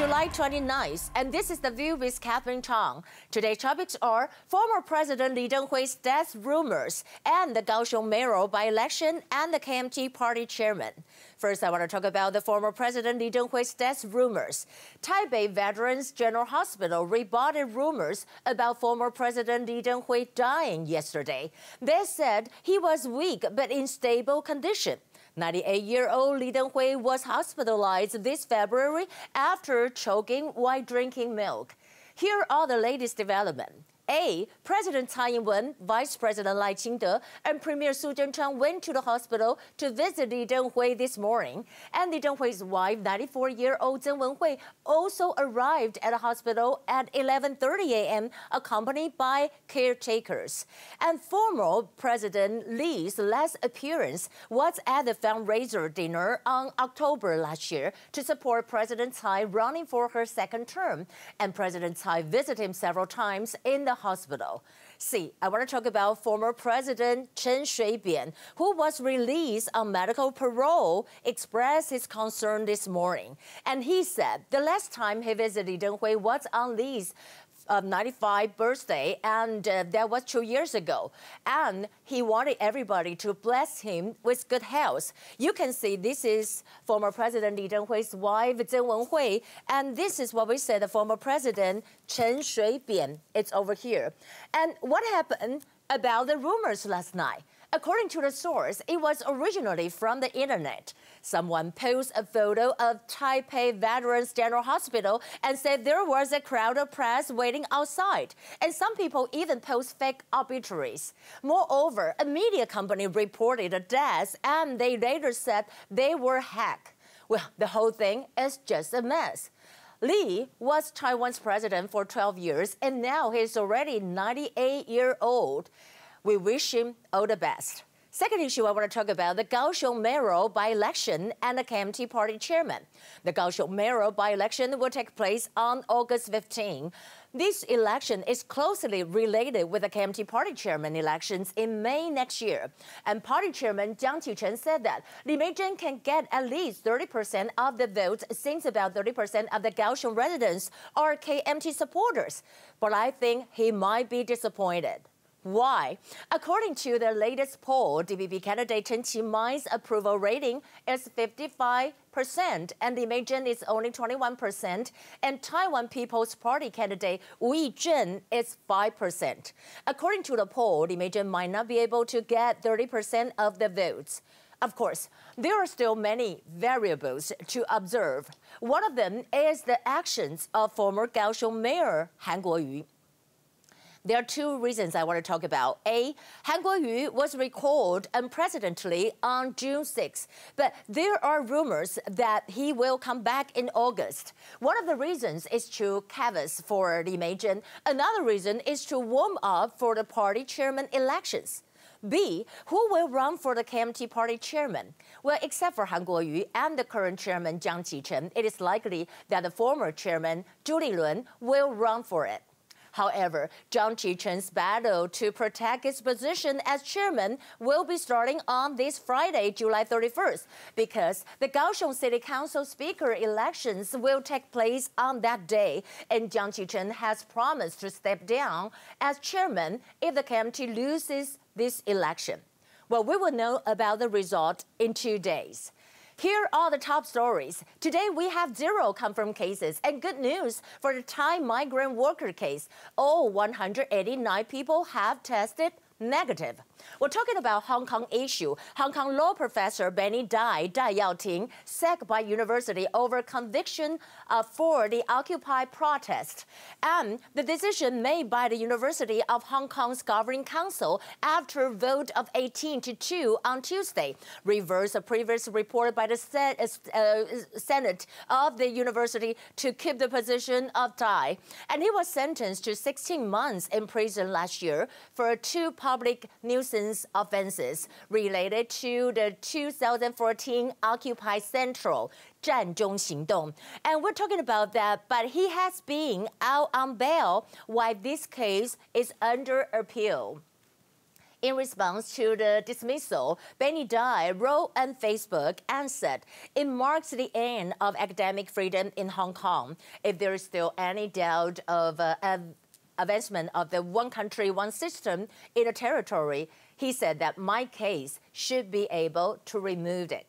July 29th, and this is The View with Catherine Chang. Today's topics are former President Li Denghui's death rumors and the Kaohsiung mayoral by-election and the KMT party chairman. First, I want to talk about the former President Li Denghui's death rumors. Taipei Veterans General Hospital rebutted rumors about former President Li Denghui dying yesterday. They said he was weak but in stable condition. 98-year-old Li Denghui was hospitalized this February after choking while drinking milk. Here are the latest developments. A. President Tsai Ing-wen, Vice President Lai Ching-te, and Premier Su Tseng-chang went to the hospital to visit Li Denghui this morning. And Li Denghui's wife, 94-year-old Tseng Wen-hui, also arrived at the hospital at 11.30 a.m., accompanied by caretakers. And former President Li's last appearance was at the fundraiser dinner on October last year to support President Tsai running for her second term. And President Tsai visited him several times in the hospital. See, I want to talk about former President Chen Shui-bian, who was released on medical parole, expressed his concern this morning. And he said the last time he visited Deng Hui was on Li's uh, 95 birthday, and uh, that was two years ago. And he wanted everybody to bless him with good health. You can see this is former President Li Denghui's wife, Tseng Wen-hui, and this is what we said, the former President Chen Shui-bian. It's over here. And what happened about the rumors last night? According to the source, it was originally from the internet. Someone posted a photo of Taipei Veterans General Hospital and said there was a crowd of press waiting outside. And some people even post fake obituaries. Moreover, a media company reported a death and they later said they were hacked. Well, the whole thing is just a mess. Li was Taiwan's president for 12 years and now he's already 98 years old. We wish him all the best. Second issue I want to talk about the Kaohsiung mayoral by-election and the KMT party chairman. The Kaohsiung mayoral by-election will take place on August 15. This election is closely related with the KMT party chairman elections in May next year. And party chairman Jiang Qichen said that Li Meizhen can get at least 30% of the votes since about 30% of the Kaohsiung residents are KMT supporters. But I think he might be disappointed. Why? According to the latest poll, DPP candidate Chen Qimai's approval rating is 55%, and the Meizhen is only 21%, and Taiwan People's Party candidate Wu Yizhen is 5%. According to the poll, the Meizhen might not be able to get 30% of the votes. Of course, there are still many variables to observe. One of them is the actions of former Kaohsiung Mayor Han Kuo-yu. There are two reasons I want to talk about. A, Han Kuo-yu was recalled unprecedentedly on June 6, but there are rumors that he will come back in August. One of the reasons is to canvass for Li Meizhen. Another reason is to warm up for the party chairman elections. B. Who will run for the KMT party chairman? Well, except for Han Kuo-yu and the current chairman Jiang Qichen, it is likely that the former chairman Zhu Lilun will run for it. However, Jiang Qichen's battle to protect his position as chairman will be starting on this Friday, July 31st, because the Kaohsiung City Council Speaker elections will take place on that day, and Jiang Qichen has promised to step down as chairman if the county loses this election. Well, we will know about the result in two days. Here are the top stories. Today we have zero confirmed cases and good news for the Thai migrant worker case. All 189 people have tested negative. We're talking about Hong Kong issue. Hong Kong law professor Benny Dai, Dai Yaoting, sacked by university over conviction uh, for the Occupy protest. And the decision made by the University of Hong Kong's Governing Council after a vote of 18 to 2 on Tuesday reversed a previous report by the uh, Senate of the university to keep the position of Dai. And he was sentenced to 16 months in prison last year for two public recent offenses related to the 2014 Occupy Central Zhanzhong And we're talking about that, but he has been out on bail while this case is under appeal. In response to the dismissal, Benny Dai wrote on Facebook and said, It marks the end of academic freedom in Hong Kong. If there is still any doubt of uh, advancement of the one country, one system in a territory, he said that my case should be able to remove it.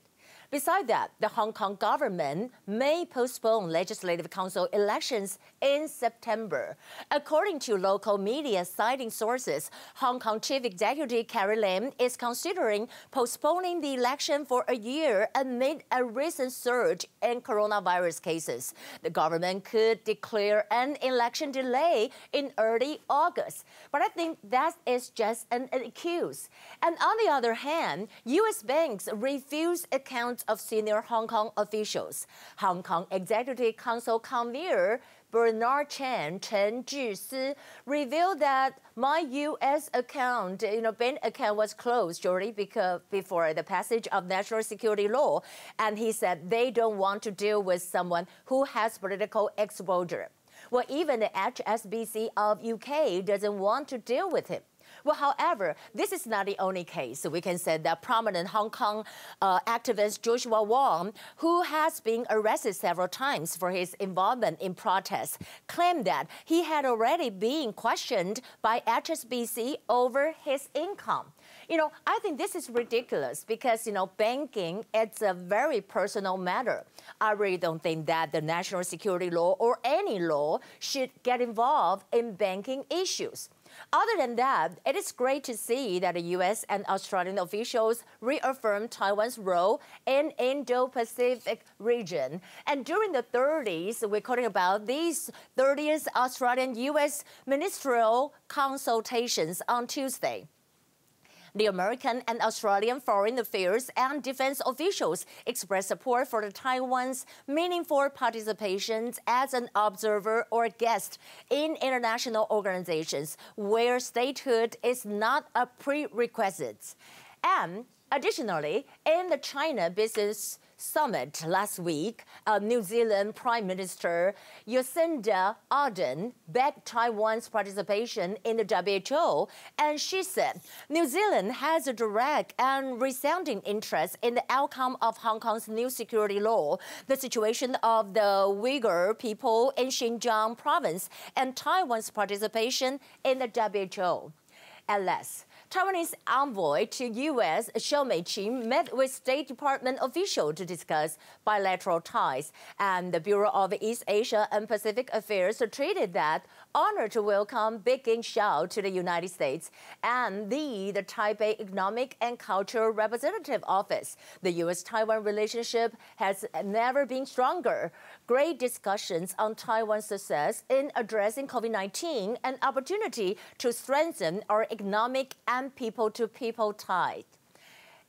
Besides that, the Hong Kong government may postpone legislative council elections in September. According to local media citing sources, Hong Kong Chief Executive Carrie Lam is considering postponing the election for a year amid a recent surge in coronavirus cases. The government could declare an election delay in early August. But I think that is just an excuse. And on the other hand, U.S. banks refuse accounts of senior Hong Kong officials. Hong Kong Executive Council convener Bernard Chen, Chen Zhisi, revealed that my U.S. account, you know, bank account was closed shortly because before the passage of national security law. And he said they don't want to deal with someone who has political exposure. Well, even the HSBC of UK doesn't want to deal with him. Well, however, this is not the only case. We can say that prominent Hong Kong uh, activist Joshua Wong, who has been arrested several times for his involvement in protests, claimed that he had already been questioned by HSBC over his income. You know, I think this is ridiculous because, you know, banking, it's a very personal matter. I really don't think that the national security law or any law should get involved in banking issues. Other than that, it is great to see that the U.S. and Australian officials reaffirm Taiwan's role in Indo-Pacific region. And during the 30s, we're talking about these 30th Australian-U.S. ministerial consultations on Tuesday. The American and Australian foreign affairs and defense officials expressed support for the Taiwan's meaningful participation as an observer or guest in international organizations where statehood is not a prerequisite. And additionally, in the China Business Summit last week, uh, New Zealand Prime Minister Jacinda Ardern begged Taiwan's participation in the WHO, and she said New Zealand has a direct and resounding interest in the outcome of Hong Kong's new security law, the situation of the Uyghur people in Xinjiang province, and Taiwan's participation in the WHO. Alas, Taiwanese envoy to U.S. Shou Meiqing met with State Department officials to discuss bilateral ties, and the Bureau of East Asia and Pacific Affairs treated that honor to welcome Big Shou to the United States and the, the Taipei Economic and Cultural Representative Office. The U.S.-Taiwan relationship has never been stronger. Great discussions on Taiwan's success in addressing COVID-19 and opportunity to strengthen our economic and people-to-people ties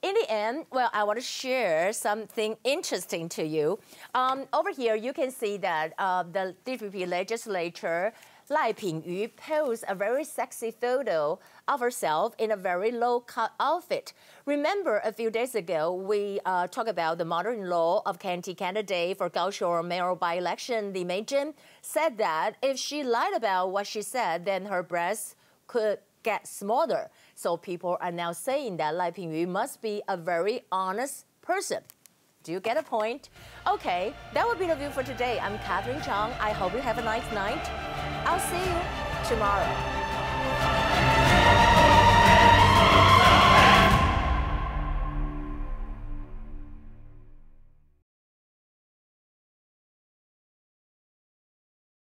in the end, well, I want to share something interesting to you. Um, over here, you can see that uh, the DPP legislature Lai Pingyu posed a very sexy photo of herself in a very low-cut outfit. Remember, a few days ago, we uh, talked about the mother-in-law of KMT candidate for Kaohsiung mayoral by-election, Li Meizhen, said that if she lied about what she said, then her breasts could get smaller. So people are now saying that Lai Pingyu must be a very honest person. Do you get a point? Okay, that would be the view for today. I'm Catherine Chang. I hope you have a nice night. I'll see you tomorrow.